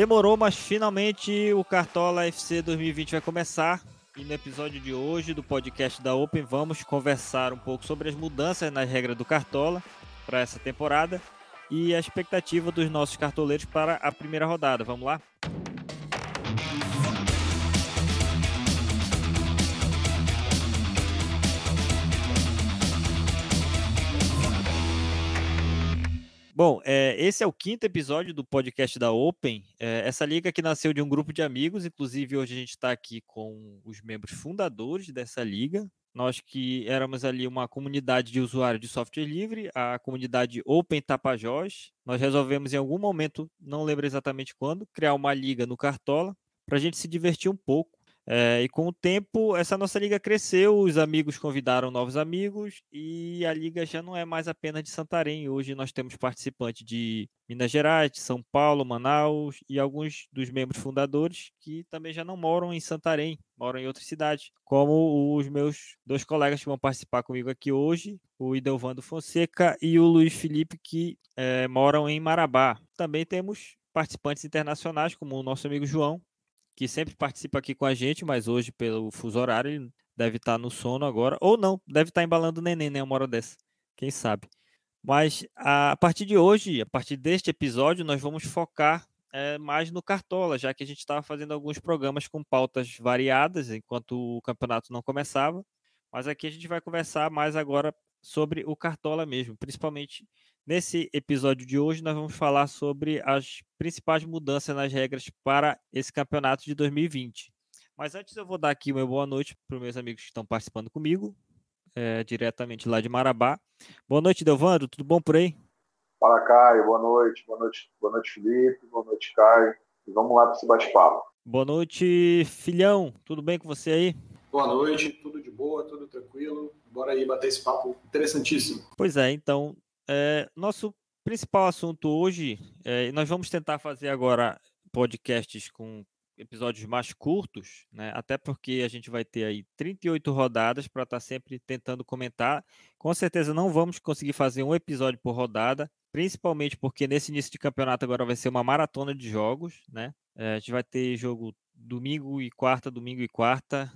Demorou, mas finalmente o Cartola FC 2020 vai começar. E no episódio de hoje do podcast da Open, vamos conversar um pouco sobre as mudanças nas regras do Cartola para essa temporada e a expectativa dos nossos cartoleiros para a primeira rodada. Vamos lá? Bom, é, esse é o quinto episódio do podcast da Open. É, essa liga que nasceu de um grupo de amigos, inclusive hoje a gente está aqui com os membros fundadores dessa liga. Nós que éramos ali uma comunidade de usuários de software livre, a comunidade Open Tapajós. Nós resolvemos em algum momento, não lembro exatamente quando, criar uma liga no Cartola para a gente se divertir um pouco é, e com o tempo, essa nossa liga cresceu, os amigos convidaram novos amigos e a liga já não é mais apenas de Santarém. Hoje nós temos participantes de Minas Gerais, de São Paulo, Manaus e alguns dos membros fundadores que também já não moram em Santarém, moram em outras cidades, como os meus dois colegas que vão participar comigo aqui hoje, o Idelvando Fonseca e o Luiz Felipe, que é, moram em Marabá. Também temos participantes internacionais, como o nosso amigo João, que sempre participa aqui com a gente, mas hoje, pelo fuso horário, ele deve estar no sono agora. Ou não, deve estar embalando o neném, né? Uma hora dessa. Quem sabe? Mas a partir de hoje, a partir deste episódio, nós vamos focar é, mais no Cartola, já que a gente estava fazendo alguns programas com pautas variadas enquanto o campeonato não começava. Mas aqui a gente vai conversar mais agora sobre o Cartola mesmo, principalmente Nesse episódio de hoje, nós vamos falar sobre as principais mudanças nas regras para esse campeonato de 2020. Mas antes, eu vou dar aqui uma boa noite para os meus amigos que estão participando comigo, é, diretamente lá de Marabá. Boa noite, Delvando, tudo bom por aí? Fala, Caio, boa noite, boa noite, boa noite, Felipe, boa noite, Caio. E vamos lá para esse bate-papo. Boa noite, filhão, tudo bem com você aí? Boa noite, tudo de boa, tudo tranquilo. Bora aí bater esse papo interessantíssimo. Pois é, então é, nosso principal assunto hoje, é, nós vamos tentar fazer agora podcasts com episódios mais curtos, né? Até porque a gente vai ter aí 38 rodadas para estar tá sempre tentando comentar. Com certeza não vamos conseguir fazer um episódio por rodada, principalmente porque nesse início de campeonato agora vai ser uma maratona de jogos, né? É, a gente vai ter jogo domingo e quarta, domingo e quarta,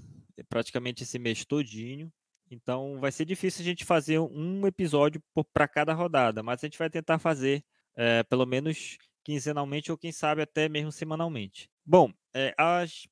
praticamente esse mês todinho. Então vai ser difícil a gente fazer um episódio para cada rodada, mas a gente vai tentar fazer é, pelo menos quinzenalmente ou quem sabe até mesmo semanalmente. Bom, é, as,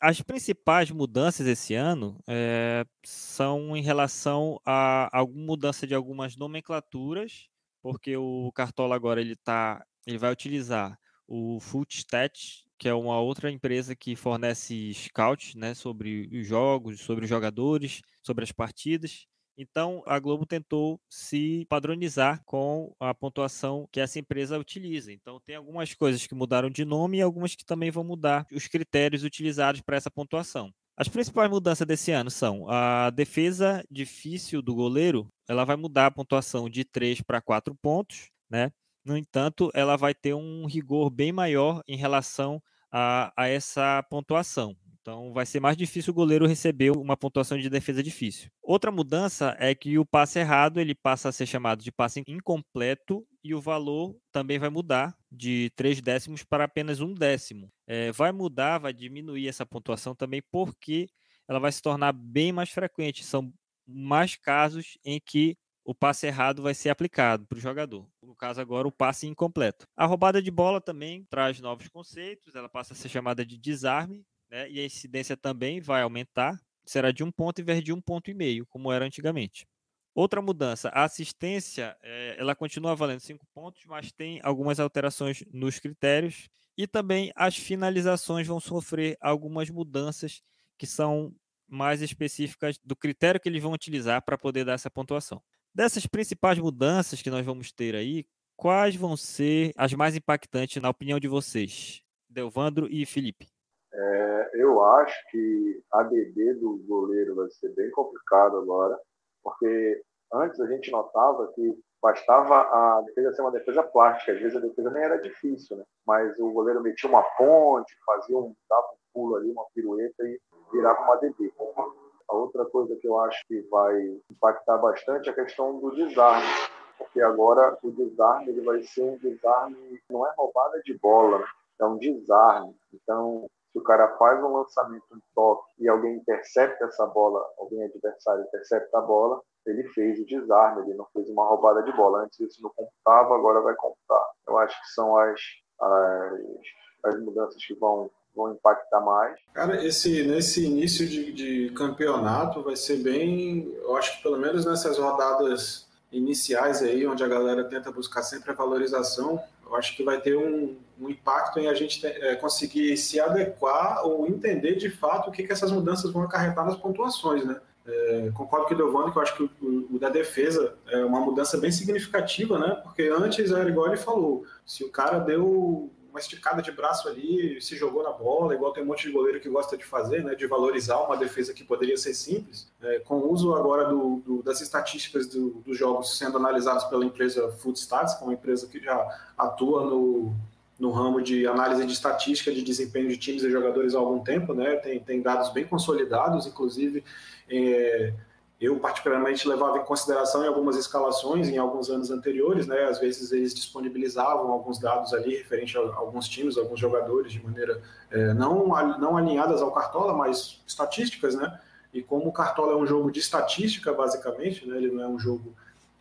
as principais mudanças esse ano é, são em relação a alguma mudança de algumas nomenclaturas, porque o Cartola agora ele tá, ele vai utilizar o Footstat que é uma outra empresa que fornece scout né, sobre os jogos, sobre os jogadores, sobre as partidas. Então, a Globo tentou se padronizar com a pontuação que essa empresa utiliza. Então, tem algumas coisas que mudaram de nome e algumas que também vão mudar os critérios utilizados para essa pontuação. As principais mudanças desse ano são a defesa difícil do goleiro, ela vai mudar a pontuação de 3 para 4 pontos, né? No entanto, ela vai ter um rigor bem maior em relação a, a essa pontuação. Então vai ser mais difícil o goleiro receber uma pontuação de defesa difícil. Outra mudança é que o passe errado ele passa a ser chamado de passe incompleto e o valor também vai mudar de 3 décimos para apenas um décimo. É, vai mudar, vai diminuir essa pontuação também porque ela vai se tornar bem mais frequente. São mais casos em que o passe errado vai ser aplicado para o jogador. No caso agora, o passe incompleto. A roubada de bola também traz novos conceitos, ela passa a ser chamada de desarme, né? e a incidência também vai aumentar, será de um ponto em vez de um ponto e meio, como era antigamente. Outra mudança, a assistência, é, ela continua valendo cinco pontos, mas tem algumas alterações nos critérios, e também as finalizações vão sofrer algumas mudanças que são mais específicas do critério que eles vão utilizar para poder dar essa pontuação. Dessas principais mudanças que nós vamos ter aí, quais vão ser as mais impactantes na opinião de vocês, Delvandro e Felipe? É, eu acho que a DD do goleiro vai ser bem complicado agora, porque antes a gente notava que bastava a defesa ser uma defesa plástica, às vezes a defesa nem era difícil, né? mas o goleiro metia uma ponte, fazia um, dava um pulo ali, uma pirueta e virava uma DD. A outra coisa que eu acho que vai impactar bastante é a questão do desarme, porque agora o desarme ele vai ser um desarme, não é roubada de bola, né? é um desarme. Então, se o cara faz um lançamento, um toque, e alguém intercepta essa bola, alguém adversário intercepta a bola, ele fez o desarme, ele não fez uma roubada de bola. Antes isso não computava, agora vai computar. Eu acho que são as, as, as mudanças que vão, vão impactar mais. Cara, esse, nesse início de, de campeonato vai ser bem. Eu acho que pelo menos nessas rodadas iniciais aí, onde a galera tenta buscar sempre a valorização, eu acho que vai ter um, um impacto em a gente é, conseguir se adequar ou entender de fato o que, que essas mudanças vão acarretar nas pontuações, né? É, concordo com o Giovanni que eu acho que o, o, da defesa é uma mudança bem significativa, né? Porque antes era igual ele falou, se o cara deu uma esticada de braço ali, se jogou na bola, igual tem um monte de goleiro que gosta de fazer, né? De valorizar uma defesa que poderia ser simples. É, com o uso agora do, do, das estatísticas do, dos jogos sendo analisados pela empresa Footstats, que é uma empresa que já atua no, no ramo de análise de estatística de desempenho de times e jogadores há algum tempo, né? Tem, tem dados bem consolidados, inclusive é, eu particularmente levava em consideração em algumas escalações em alguns anos anteriores, né? Às vezes eles disponibilizavam alguns dados ali referente a alguns times, alguns jogadores de maneira é, não não alinhadas ao Cartola, mas estatísticas, né? E como o Cartola é um jogo de estatística basicamente, né? Ele não é um jogo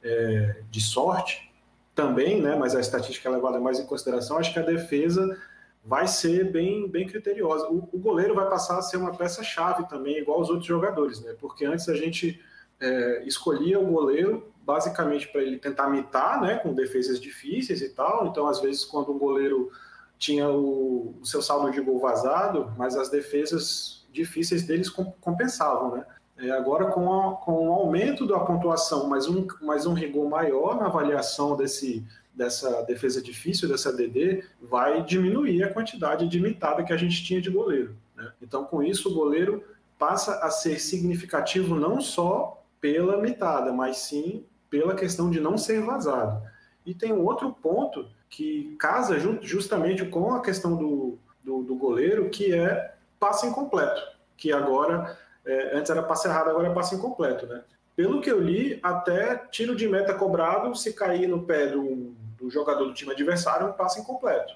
é, de sorte também, né? Mas a estatística é levada mais em consideração. Acho que a defesa vai ser bem, bem criteriosa. O, o goleiro vai passar a ser uma peça-chave também, igual os outros jogadores, né? Porque antes a gente é, escolhia o goleiro basicamente para ele tentar mitar, né? Com defesas difíceis e tal. Então, às vezes, quando um goleiro tinha o, o seu saldo de gol vazado, mas as defesas difíceis deles compensavam, né? É, agora, com, a, com o aumento da pontuação, mais um, mais um rigor maior na avaliação desse, dessa defesa difícil, dessa DD, vai diminuir a quantidade de mitada que a gente tinha de goleiro. Né? Então, com isso, o goleiro passa a ser significativo não só pela mitada, mas sim pela questão de não ser vazado. E tem um outro ponto que casa justamente com a questão do, do, do goleiro, que é passe incompleto, que agora é, antes era passe errado, agora é passe incompleto, né? Pelo que eu li, até tiro de meta cobrado, se cair no pé do, do jogador do time adversário, é um passe incompleto.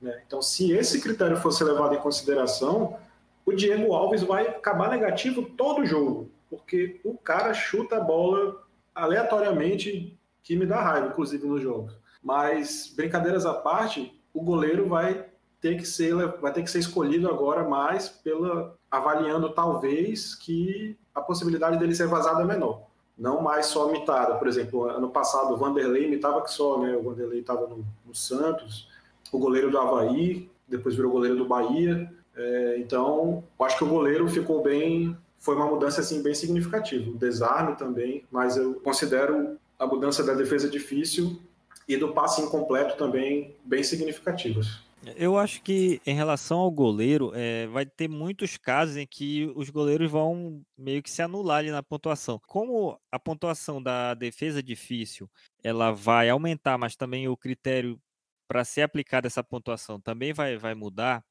Né? Então, se esse critério fosse levado em consideração, o Diego Alves vai acabar negativo todo jogo, porque o cara chuta a bola aleatoriamente, que me dá raiva, inclusive, nos jogos. Mas, brincadeiras à parte, o goleiro vai ter que ser, vai ter que ser escolhido agora mais pela avaliando talvez que a possibilidade dele ser vazado é menor. Não mais só mitada. Por exemplo, ano passado o Vanderlei imitava que só, né? O Vanderlei estava no, no, Santos, o goleiro do Havaí, depois virou goleiro do Bahia. É, então, acho que o goleiro ficou bem. Foi uma mudança assim bem significativa. O desarme também, mas eu considero a mudança da defesa difícil e do passe incompleto também bem significativas. Eu acho que em relação ao goleiro, é, vai ter muitos casos em que os goleiros vão meio que se anular ali na pontuação. Como a pontuação da defesa difícil, ela vai aumentar, mas também o critério para ser aplicada essa pontuação também vai, vai mudar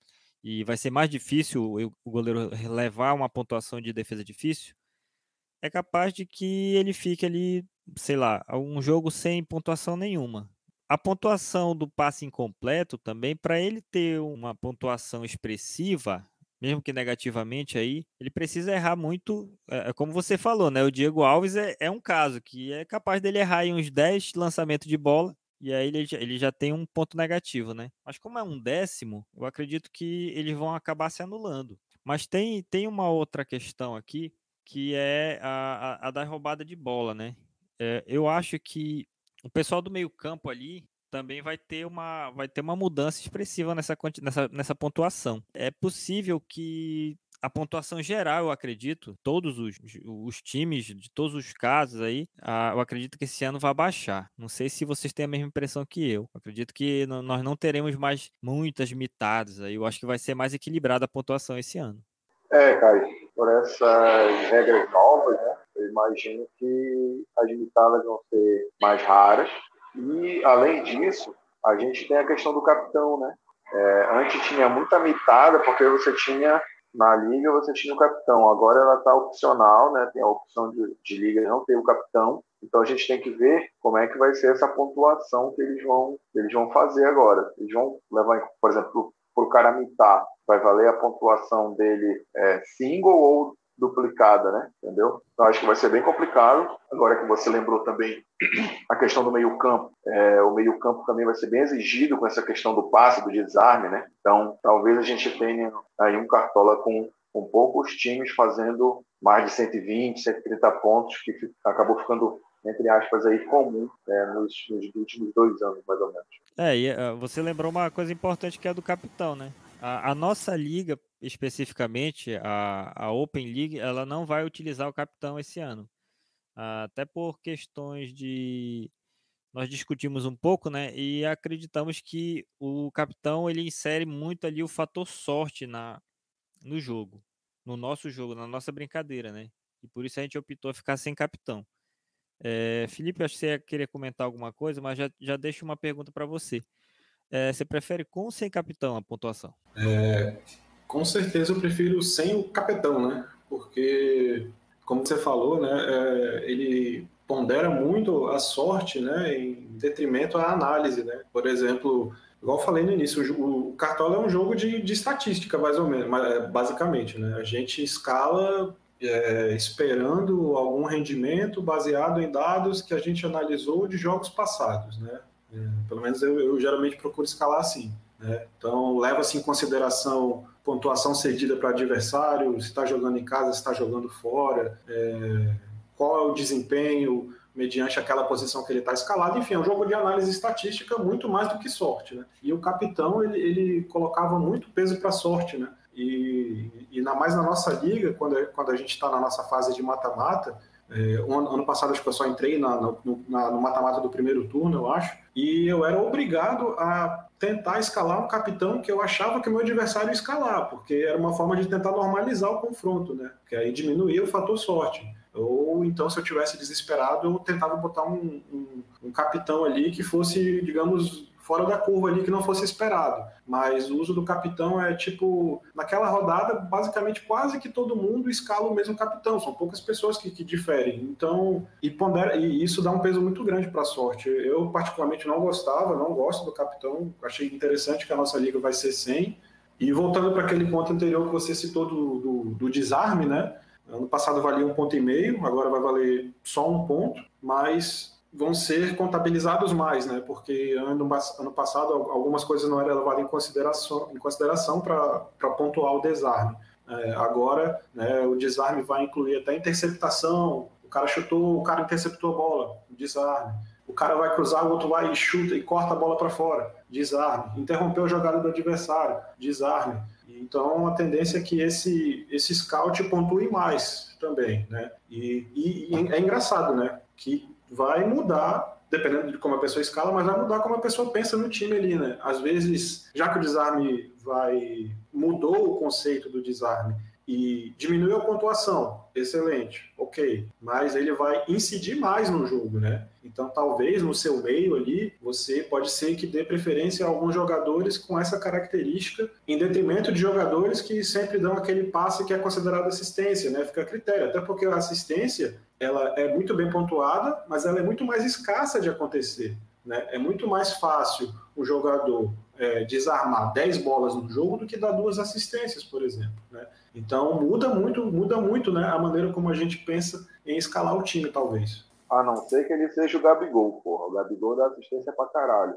e vai ser mais difícil o goleiro levar uma pontuação de defesa difícil, é capaz de que ele fique ali, sei lá, um jogo sem pontuação nenhuma a pontuação do passe incompleto também, para ele ter uma pontuação expressiva, mesmo que negativamente aí, ele precisa errar muito, é, é como você falou, né? O Diego Alves é, é um caso que é capaz dele errar em uns 10 lançamentos de bola, e aí ele, ele já tem um ponto negativo, né? Mas como é um décimo, eu acredito que eles vão acabar se anulando. Mas tem, tem uma outra questão aqui, que é a, a, a da roubada de bola, né? É, eu acho que o pessoal do meio campo ali também vai ter uma, vai ter uma mudança expressiva nessa, nessa, nessa pontuação. É possível que a pontuação geral, eu acredito, todos os, os times, de todos os casos aí, eu acredito que esse ano vai baixar. Não sei se vocês têm a mesma impressão que eu. eu acredito que nós não teremos mais muitas mitadas aí. Eu acho que vai ser mais equilibrada a pontuação esse ano. É, Caio, por essas regras novas, né? Eu imagino que as mitadas vão ser mais raras. E, além disso, a gente tem a questão do capitão, né? É, antes tinha muita mitada, porque você tinha na liga você tinha o capitão. Agora ela está opcional, né? Tem a opção de, de liga não ter o capitão. Então a gente tem que ver como é que vai ser essa pontuação que eles vão, eles vão fazer agora. Eles vão levar, por exemplo, para o cara mitar, vai valer a pontuação dele é, single ou duplicada, né? Entendeu? Então acho que vai ser bem complicado. Agora que você lembrou também a questão do meio campo, é, o meio campo também vai ser bem exigido com essa questão do passe, do desarme, né? Então talvez a gente tenha aí um cartola com, com poucos times fazendo mais de 120, 130 pontos, que acabou ficando entre aspas aí comum né, nos, nos, últimos dois anos mais ou menos. É, e uh, você lembrou uma coisa importante que é a do capitão, né? A, a, nossa liga, especificamente, a, a Open League, ela não vai utilizar o capitão esse ano. Até por questões de. Nós discutimos um pouco, né? E acreditamos que o capitão ele insere muito ali o fator sorte na, no jogo, no nosso jogo, na nossa brincadeira, né? E por isso a gente optou a ficar sem capitão. É, Felipe, acho que você ia querer comentar alguma coisa, mas já, já deixo uma pergunta para você. É, você prefere com ou sem capitão a pontuação? É, com certeza eu prefiro sem o capitão, né? Porque, como você falou, né, é, ele pondera muito a sorte, né, em detrimento à análise, né? Por exemplo, igual falei no início, o, o Cartola é um jogo de, de estatística, mais ou menos, é, basicamente, né? A gente escala é, esperando algum rendimento baseado em dados que a gente analisou de jogos passados, né? É, pelo menos eu, eu, geralmente procuro escalar assim. Né? Então, leva-se em consideração pontuação cedida para adversário, se está jogando em casa, se está jogando fora, é, qual é o desempenho mediante aquela posição que ele está escalado. Enfim, é um jogo de análise estatística muito mais do que sorte. Né? E o capitão, ele, ele colocava muito peso para sorte, né? E, e na, mais na nossa liga, quando, quando a gente está na nossa fase de mata-mata, é, um ano, passado acho que eu só entrei na, no mata-mata do primeiro turno, eu acho, e eu era obrigado a tentar escalar um capitão que eu achava que o meu adversário ia escalar, porque era uma forma de tentar normalizar o confronto, né? Que aí diminuía o fator sorte. Ou então, se eu tivesse desesperado, eu tentava botar um, um, um capitão ali que fosse, digamos, fora da curva ali que não fosse esperado. Mas o uso do capitão é tipo, naquela rodada, basicamente quase que todo mundo escala o mesmo capitão, são poucas pessoas que, que diferem. Então, e, pondera, e isso dá um peso muito grande para a sorte. Eu, particularmente, não gostava, não gosto do capitão, achei interessante que a nossa liga vai ser sem. E voltando para aquele ponto anterior que você citou do, do, do desarme, né? Ano passado valia um ponto e meio, agora vai valer só um ponto, mas vão ser contabilizados mais, né? Porque ano, ano passado algumas coisas não eram levadas em consideração em consideração para pontuar o desarme. É, agora, né, o desarme vai incluir até interceptação. O cara chutou, o cara interceptou a bola, desarme. O cara vai cruzar, o outro vai e chuta e corta a bola para fora, desarme. Interrompeu a jogada do adversário, desarme. Então a tendência é que esse esse scout pontue mais também, né? E, e, e é engraçado, né? Que vai mudar, dependendo de como a pessoa escala, mas vai mudar como a pessoa pensa no time ali, né? Às vezes, já que o desarme vai mudou o conceito do desarme e diminuiu a pontuação, excelente, ok. Mas ele vai incidir mais no jogo, né? Então, talvez no seu meio ali, você pode ser que dê preferência a alguns jogadores com essa característica, em detrimento de jogadores que sempre dão aquele passe que é considerado assistência, né? Fica a critério. Até porque a assistência, ela é muito bem pontuada, mas ela é muito mais escassa de acontecer. Né? É muito mais fácil o jogador é, desarmar 10 bolas no jogo do que dar duas assistências, por exemplo. Né? Então muda muito, muda muito né, a maneira como a gente pensa em escalar o time, talvez. A não ser que ele seja o Gabigol, porra. O Gabigol dá assistência pra caralho.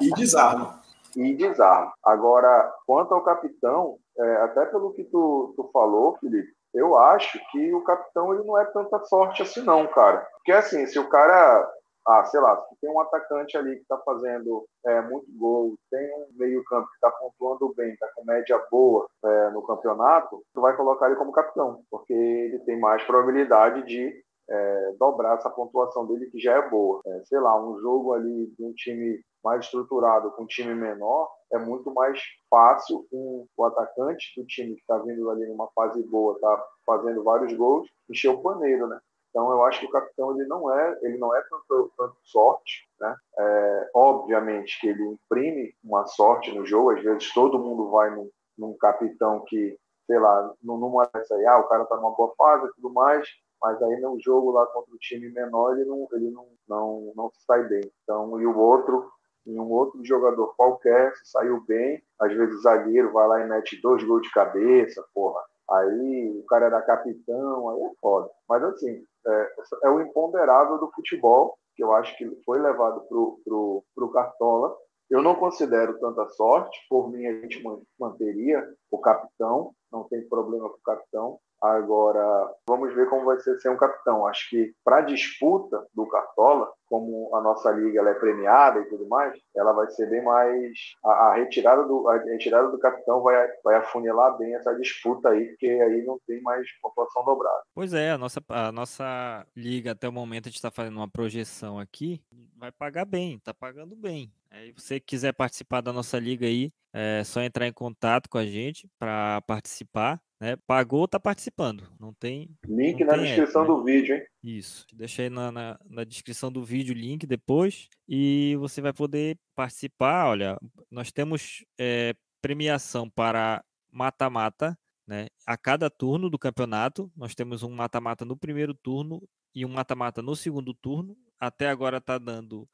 E desarma. e desarma. Agora, quanto ao capitão, é, até pelo que tu, tu falou, Felipe, eu acho que o capitão ele não é tanta sorte assim não, cara. Porque assim, se o cara ah, sei lá, se tem um atacante ali que está fazendo é, muito gol, tem um meio-campo que está pontuando bem, está com média boa é, no campeonato, tu vai colocar ele como capitão, porque ele tem mais probabilidade de é, dobrar essa pontuação dele, que já é boa. É, sei lá, um jogo ali de um time mais estruturado com um time menor, é muito mais fácil um, o atacante do time que está vindo ali numa fase boa, tá fazendo vários gols, encher o paneiro, né? Então eu acho que o capitão ele não é ele não é tanto, tanto sorte, né? É, obviamente que ele imprime uma sorte no jogo. Às vezes todo mundo vai num, num capitão que sei lá numa dessa aí, ah, o cara tá numa boa fase e tudo mais, mas aí no jogo lá contra o time menor ele não ele não não, não se sai bem. Então e o outro em um outro jogador qualquer, se saiu bem, às vezes o zagueiro vai lá e mete dois gols de cabeça, porra. Aí o cara era capitão, aí é foda. Mas assim, é, é o imponderável do futebol, que eu acho que foi levado pro, pro, pro Cartola. Eu não considero tanta sorte, por mim a gente manteria o capitão, não tem problema com o capitão, Agora, vamos ver como vai ser ser um capitão. Acho que para a disputa do Cartola, como a nossa liga ela é premiada e tudo mais, ela vai ser bem mais. A, a retirada, do, a retirada do capitão vai, vai afunilar bem essa disputa aí, porque aí não tem mais população dobrada. Pois é, a nossa, a nossa liga até o momento a gente está fazendo uma projeção aqui, vai pagar bem, está pagando bem. Aí, você quiser participar da nossa liga aí, é só entrar em contato com a gente para participar. Né? Pagou, tá participando. Não tem. Link não na tem descrição app, né? do vídeo, hein? Isso. Deixa aí na, na, na, descrição do vídeo o link depois e você vai poder participar. Olha, nós temos é, premiação para mata-mata. Né? A cada turno do campeonato, nós temos um mata-mata no primeiro turno e um mata-mata no segundo turno. Até agora está dando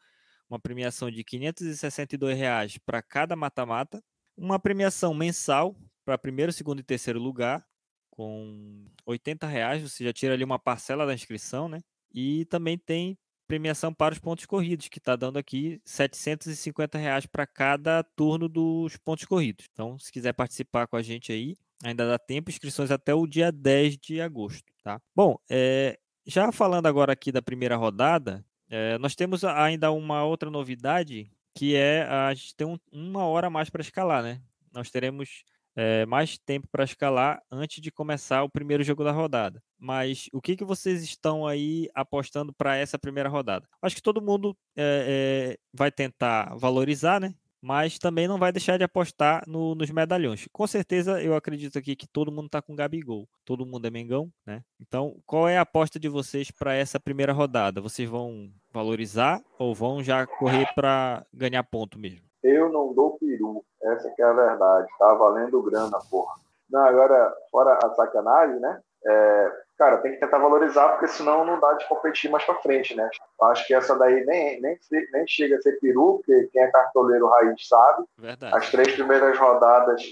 uma premiação de 562 reais para cada mata-mata, uma premiação mensal para primeiro, segundo e terceiro lugar, com 80 reais, você já tira ali uma parcela da inscrição, né? E também tem premiação para os pontos corridos, que está dando aqui 750 reais para cada turno dos pontos corridos. Então, se quiser participar com a gente aí, ainda dá tempo, inscrições até o dia 10 de agosto, tá? Bom, é, já falando agora aqui da primeira rodada, é, nós temos ainda uma outra novidade, que é a gente tem um, uma hora a mais para escalar, né? Nós teremos é, mais tempo para escalar antes de começar o primeiro jogo da rodada. Mas o que, que vocês estão aí apostando para essa primeira rodada? Acho que todo mundo é, é, vai tentar valorizar, né? Mas também não vai deixar de apostar no, nos medalhões. Com certeza, eu acredito aqui que todo mundo está com Gabigol. Todo mundo é Mengão, né? Então, qual é a aposta de vocês para essa primeira rodada? Vocês vão valorizar ou vão já correr para ganhar ponto mesmo? Eu não dou peru. Essa que é a verdade. Tá valendo grana, porra. Não, agora, fora a sacanagem, né? É, cara, tem que tentar valorizar, porque senão não dá de competir mais pra frente, né? Acho que essa daí nem, nem, nem chega a ser peru, porque quem é cartoleiro raiz sabe. Verdade. As três primeiras rodadas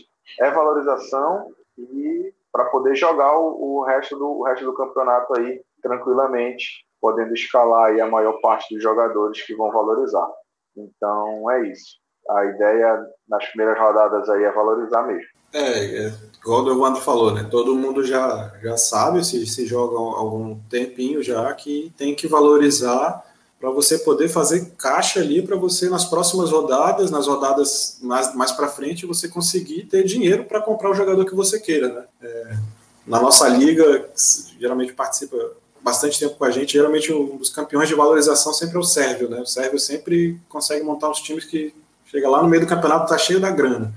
é valorização e para poder jogar o, o, resto do, o resto do campeonato aí tranquilamente, podendo escalar aí a maior parte dos jogadores que vão valorizar. Então é isso a ideia nas primeiras rodadas aí é valorizar mesmo. É, é igual o Evandro falou, né? Todo mundo já, já sabe, se, se joga algum tempinho já, que tem que valorizar para você poder fazer caixa ali para você nas próximas rodadas, nas rodadas mais, mais para frente, você conseguir ter dinheiro para comprar o jogador que você queira, né? É, na nossa liga, geralmente participa bastante tempo com a gente, geralmente um dos campeões de valorização sempre é o Sérvio, né? O Sérvio sempre consegue montar os times que Chega lá no meio do campeonato, tá cheio da grana.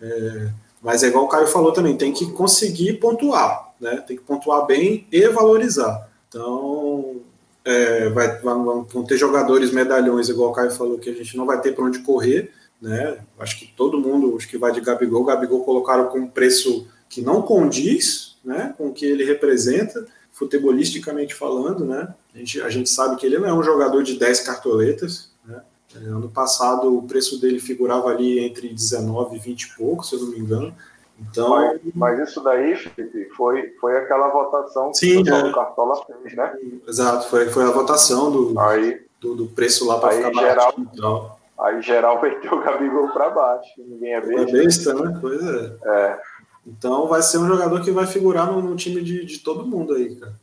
É, mas é igual o Caio falou também, tem que conseguir pontuar, né? Tem que pontuar bem e valorizar. Então, é, vai, vão, ter jogadores medalhões, igual o Caio falou, que a gente não vai ter para onde correr, né? Acho que todo mundo, acho que vai de Gabigol, Gabigol colocaram com um preço que não condiz, né? Com o que ele representa, futebolisticamente falando, né? A gente, a gente sabe que ele não é um jogador de 10 cartoletas, né? É, ano passado o preço dele figurava ali entre 19 e 20 e pouco, se eu não me engano. Então, mas, mas isso daí, Felipe, foi, foi aquela votação que sim, o é. Cartola fez, né? Exato, foi, foi a votação do, aí, do, do preço lá para ficar geral, barato, Aí geral meteu o Gabigol para baixo, ninguém é besta. É besta, né? Pois é. é. Então vai ser um jogador que vai figurar no, no time de, de todo mundo aí, cara.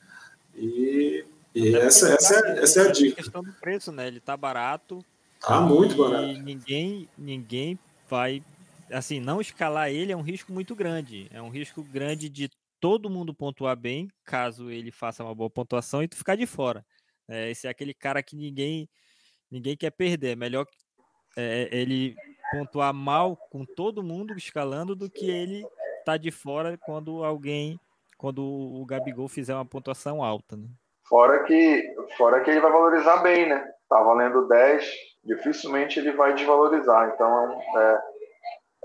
E, e essa, essa, é, essa é a dica. A questão do preço, né? Ele tá barato, Tá muito barato. E ninguém, ninguém vai. Assim, não escalar ele é um risco muito grande. É um risco grande de todo mundo pontuar bem, caso ele faça uma boa pontuação e tu ficar de fora. É, esse é aquele cara que ninguém ninguém quer perder. É melhor é, ele pontuar mal com todo mundo escalando do que ele tá de fora quando alguém, quando o Gabigol fizer uma pontuação alta, né? Fora que, fora que ele vai valorizar bem, né? Tá valendo 10, dificilmente ele vai desvalorizar. Então, é,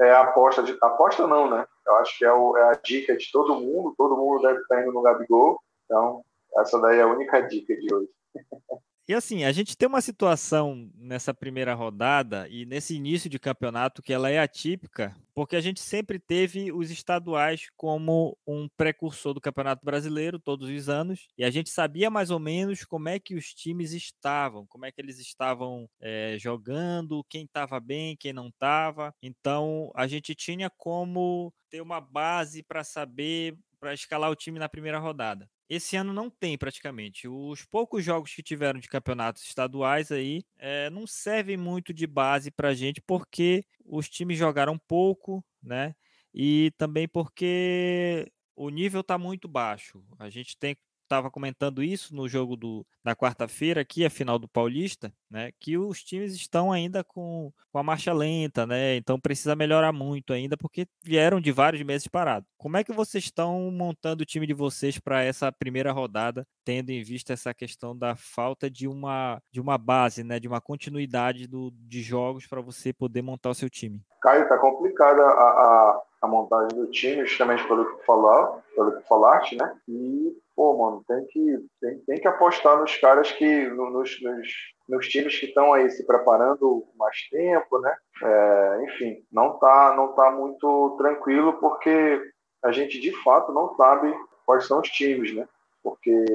é a aposta, de, aposta não, né? Eu acho que é, o, é, a dica de todo mundo, todo mundo deve estar indo no Gabigol. Então, essa daí é a única dica de hoje. E assim, a gente tem uma situação nessa primeira rodada e nesse início de campeonato que ela é atípica, porque a gente sempre teve os estaduais como um precursor do Campeonato Brasileiro todos os anos, e a gente sabia mais ou menos como é que os times estavam, como é que eles estavam é, jogando, quem estava bem, quem não estava. Então a gente tinha como ter uma base para saber para escalar o time na primeira rodada. Esse ano não tem praticamente. Os poucos jogos que tiveram de campeonatos estaduais aí é, não servem muito de base para a gente, porque os times jogaram pouco, né? E também porque o nível está muito baixo. A gente tem estava comentando isso no jogo do, da quarta-feira, aqui, a final do Paulista, né? Que os times estão ainda com, com a marcha lenta, né? Então precisa melhorar muito ainda, porque vieram de vários meses parados. Como é que vocês estão montando o time de vocês para essa primeira rodada, tendo em vista essa questão da falta de uma, de uma base, né? De uma continuidade do, de jogos para você poder montar o seu time? Caio, tá complicada a, a, a montagem do time, justamente pelo que falar, pelo que falaste, né? E pô, mano, tem que, tem, tem que apostar nos caras que, nos, nos, nos times que estão aí se preparando mais tempo, né? É, enfim, não tá, não tá muito tranquilo porque a gente de fato não sabe quais são os times, né? Porque,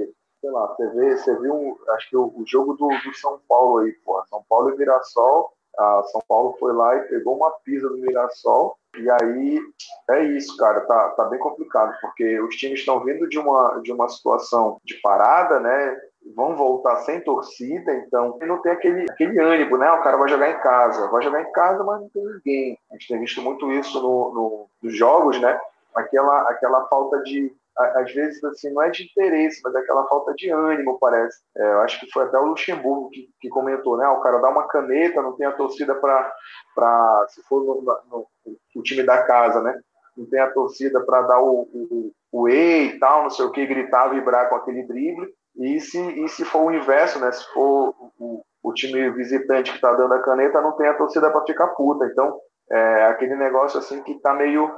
sei lá, você, vê, você viu, acho que o, o jogo do, do, São Paulo aí, pô, São Paulo e Mirassol, a São Paulo foi lá e pegou uma pisa do Mirassol e aí é isso, cara, tá, tá bem complicado, porque os times estão vindo de uma, de uma situação de parada, né? Vão voltar sem torcida, então não tem aquele, aquele ânimo, né? O cara vai jogar em casa, vai jogar em casa, mas não tem ninguém. A gente tem visto muito isso no, no nos jogos, né? Aquela, aquela falta de, às vezes, assim, não é de interesse, mas é aquela falta de ânimo, parece. É, eu acho que foi até o Luxemburgo que, que comentou, né? O cara dá uma caneta, não tem a torcida para, se for no, no, o time da casa, né? Não tem a torcida para dar o, o, o E e tal, não sei o que, gritar, vibrar com aquele drible. E se, e se for o inverso, né? Se for o, o time visitante que está dando a caneta, não tem a torcida para ficar puta. Então, é aquele negócio assim que tá meio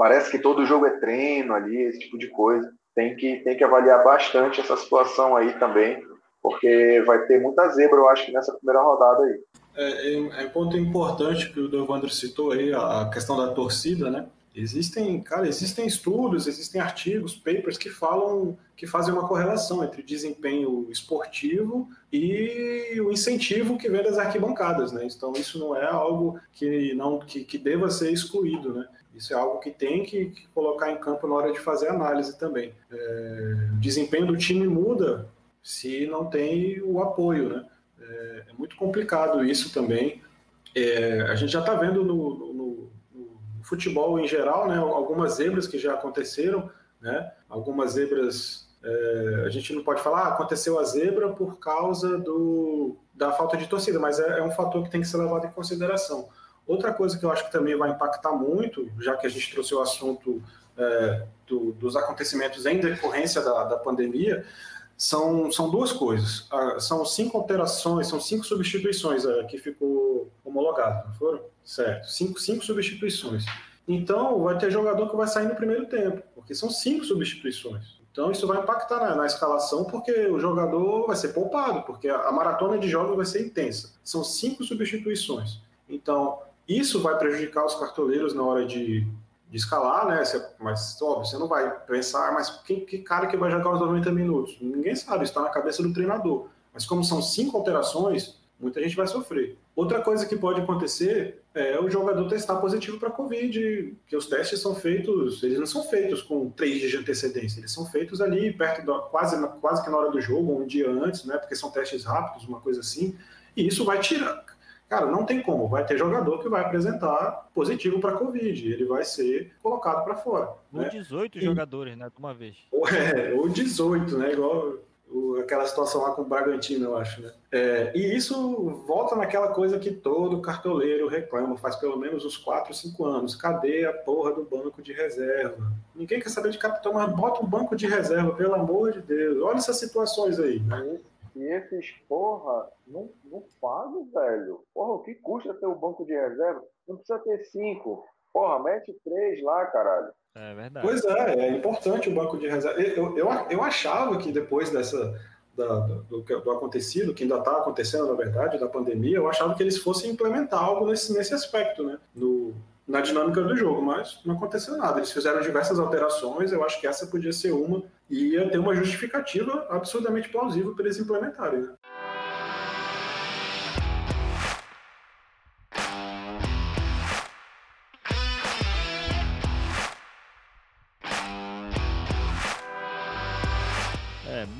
Parece que todo jogo é treino ali, esse tipo de coisa. Tem que, tem que avaliar bastante essa situação aí também, porque vai ter muita zebra, eu acho, nessa primeira rodada aí. É, é, é um ponto importante que o Devandro citou aí, a questão da torcida, né? Existem, cara, existem estudos, existem artigos, papers que falam, que fazem uma correlação entre desempenho esportivo e o incentivo que vem das arquibancadas, né? Então isso não é algo que não que, que deva ser excluído, né? Isso é algo que tem que, que colocar em campo na hora de fazer análise também. É, o desempenho do time muda se não tem o apoio, né? É, é muito complicado isso também. É, a gente já está vendo no, no, no, futebol em geral, né? Algumas zebras que já aconteceram, né? Algumas zebras é, a gente não pode falar, ah, aconteceu a zebra por causa do, da falta de torcida, mas é, é, um fator que tem que ser levado em consideração. Outra coisa que eu acho que também vai impactar muito, já que a gente trouxe o assunto é, do, dos acontecimentos em decorrência da, da pandemia, são, são duas coisas. Ah, são cinco alterações, são cinco substituições é, que ficou homologado, não foram? Certo, cinco, cinco substituições. Então, vai ter jogador que vai sair no primeiro tempo, porque são cinco substituições. Então, isso vai impactar na, na, escalação, porque o jogador vai ser poupado, porque a, a maratona de jogos vai ser intensa. São cinco substituições. Então, isso vai prejudicar os cartoleiros na hora de, de escalar, né? mas, óbvio, você não vai pensar, ah, mas que, que cara que vai jogar os 90 minutos? Ninguém sabe, está na cabeça do treinador. Mas como são cinco alterações, muita gente vai sofrer. Outra coisa que pode acontecer é o jogador testar positivo para Covid, que os testes são feitos, eles não são feitos com três dias de antecedência, eles são feitos ali perto, do, quase, quase que na hora do jogo, um dia antes, né? Porque são testes rápidos, uma coisa assim. E isso vai tirar, Cara, não tem como. Vai ter jogador que vai apresentar positivo para Covid. Ele vai ser colocado para fora. Ou né? 18 e... jogadores, né? De uma vez. É, ou 18, né? Igual aquela situação lá com o Bragantino, eu acho, né? É, e isso volta naquela coisa que todo cartoleiro reclama, faz pelo menos uns 4, 5 anos. Cadê a porra do banco de reserva? Ninguém quer saber de capitão, mas bota um banco de reserva, pelo amor de Deus. Olha essas situações aí. Né? E esses porra não, não pagam, velho. Porra, o que custa ter o um banco de reserva? Não precisa ter cinco. Porra, mete três lá, caralho. É verdade. Pois é, é importante o banco de reserva. Eu, eu, eu achava que depois dessa, da, do, do, acontecido, que ainda está acontecendo, na verdade, da pandemia, eu achava que eles fossem implementar algo nesse, nesse aspecto, né? No, na dinâmica do jogo, mas não aconteceu nada. Eles fizeram diversas alterações, eu acho que essa podia ser uma, e ia ter uma justificativa absurdamente plausível para eles implementarem. Né?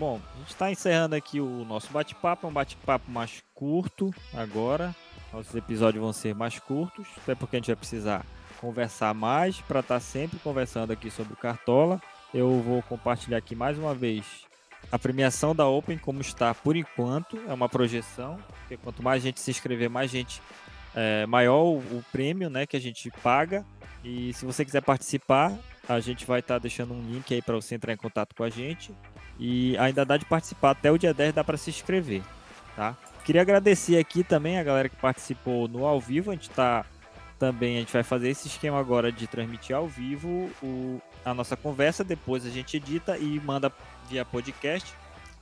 Bom, a gente está encerrando aqui o nosso bate-papo, é um bate-papo mais curto agora. Nossos episódios vão ser mais curtos, até porque a gente vai precisar conversar mais para estar tá sempre conversando aqui sobre o Cartola. Eu vou compartilhar aqui mais uma vez a premiação da Open como está por enquanto, é uma projeção, porque quanto mais gente se inscrever, mais gente é, maior o, o, prêmio, né, que a gente paga. E se você quiser participar, a gente vai estar tá deixando um link aí para você entrar em contato com a gente. E ainda dá de participar até o dia 10, dá para se inscrever, tá? Queria agradecer aqui também a galera que participou no ao vivo. A gente tá também, a gente vai fazer esse esquema agora de transmitir ao vivo o, a nossa conversa, depois a gente edita e manda via podcast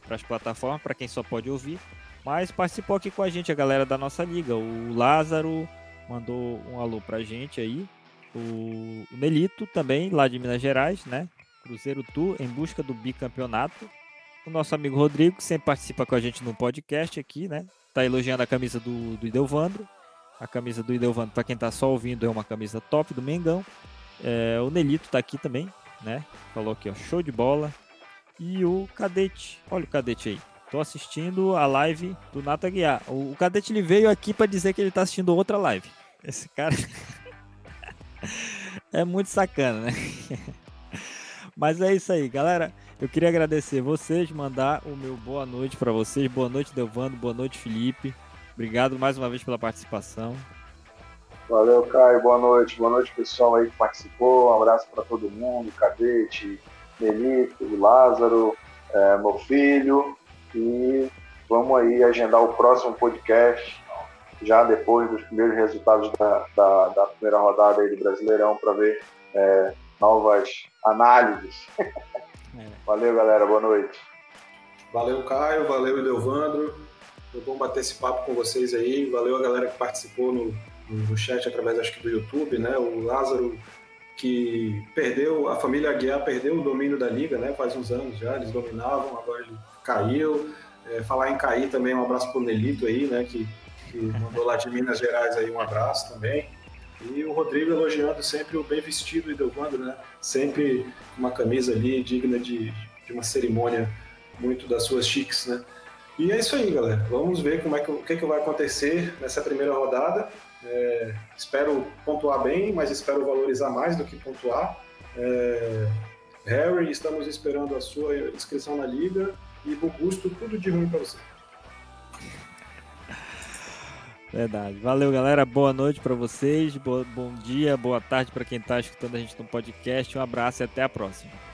para as plataformas, para quem só pode ouvir. Mas participou aqui com a gente a galera da nossa liga, o Lázaro mandou um alô pra gente aí, o, o Nelito também, lá de Minas Gerais, né? Cruzeiro Tour em busca do bicampeonato. O nosso amigo Rodrigo, que sempre participa com a gente no podcast aqui, né? Tá elogiando a camisa do, do Idelvandro. A camisa do Idelvandro, para quem tá só ouvindo, é uma camisa top do Mengão. É, o Nelito tá aqui também, né? Falou aqui, ó, show de bola. E o Cadete, olha o Cadete aí. Tô assistindo a live do Nata Guiar. O, o Cadete ele veio aqui para dizer que ele tá assistindo outra live. Esse cara é muito sacana, né? Mas é isso aí, galera. Eu queria agradecer vocês, mandar o meu boa noite para vocês. Boa noite, Delvando. Boa noite, Felipe. Obrigado mais uma vez pela participação. Valeu, Caio. Boa noite. Boa noite, pessoal aí que participou. Um abraço para todo mundo. Cadete, Melito, Lázaro, é, meu filho. E vamos aí agendar o próximo podcast já depois dos primeiros resultados da, da, da primeira rodada aí do Brasileirão para ver é, novas análises. É. Valeu, galera. Boa noite. Valeu, Caio. Valeu, Leovandro. Foi bom bater esse papo com vocês aí. Valeu a galera que participou no, no chat através, acho que, do YouTube, né? O Lázaro, que perdeu, a família Aguiar perdeu o domínio da liga, né? Faz uns anos já, eles dominavam, agora ele caiu. É, falar em cair também, um abraço pro Nelito aí, né? Que, que mandou lá de Minas Gerais aí um abraço também. E o Rodrigo elogiando sempre o bem vestido e Delvando, né? Sempre uma camisa ali digna de, de uma cerimônia muito das suas chiques, né? E é isso aí, galera. Vamos ver como é que, o que, é que vai acontecer nessa primeira rodada. É, espero pontuar bem, mas espero valorizar mais do que pontuar. É, Harry, estamos esperando a sua inscrição na liga. E Bugusto, tudo de ruim para você. Verdade. Valeu, galera. Boa noite para vocês. Boa, bom dia, boa tarde para quem está escutando a gente no podcast. Um abraço e até a próxima.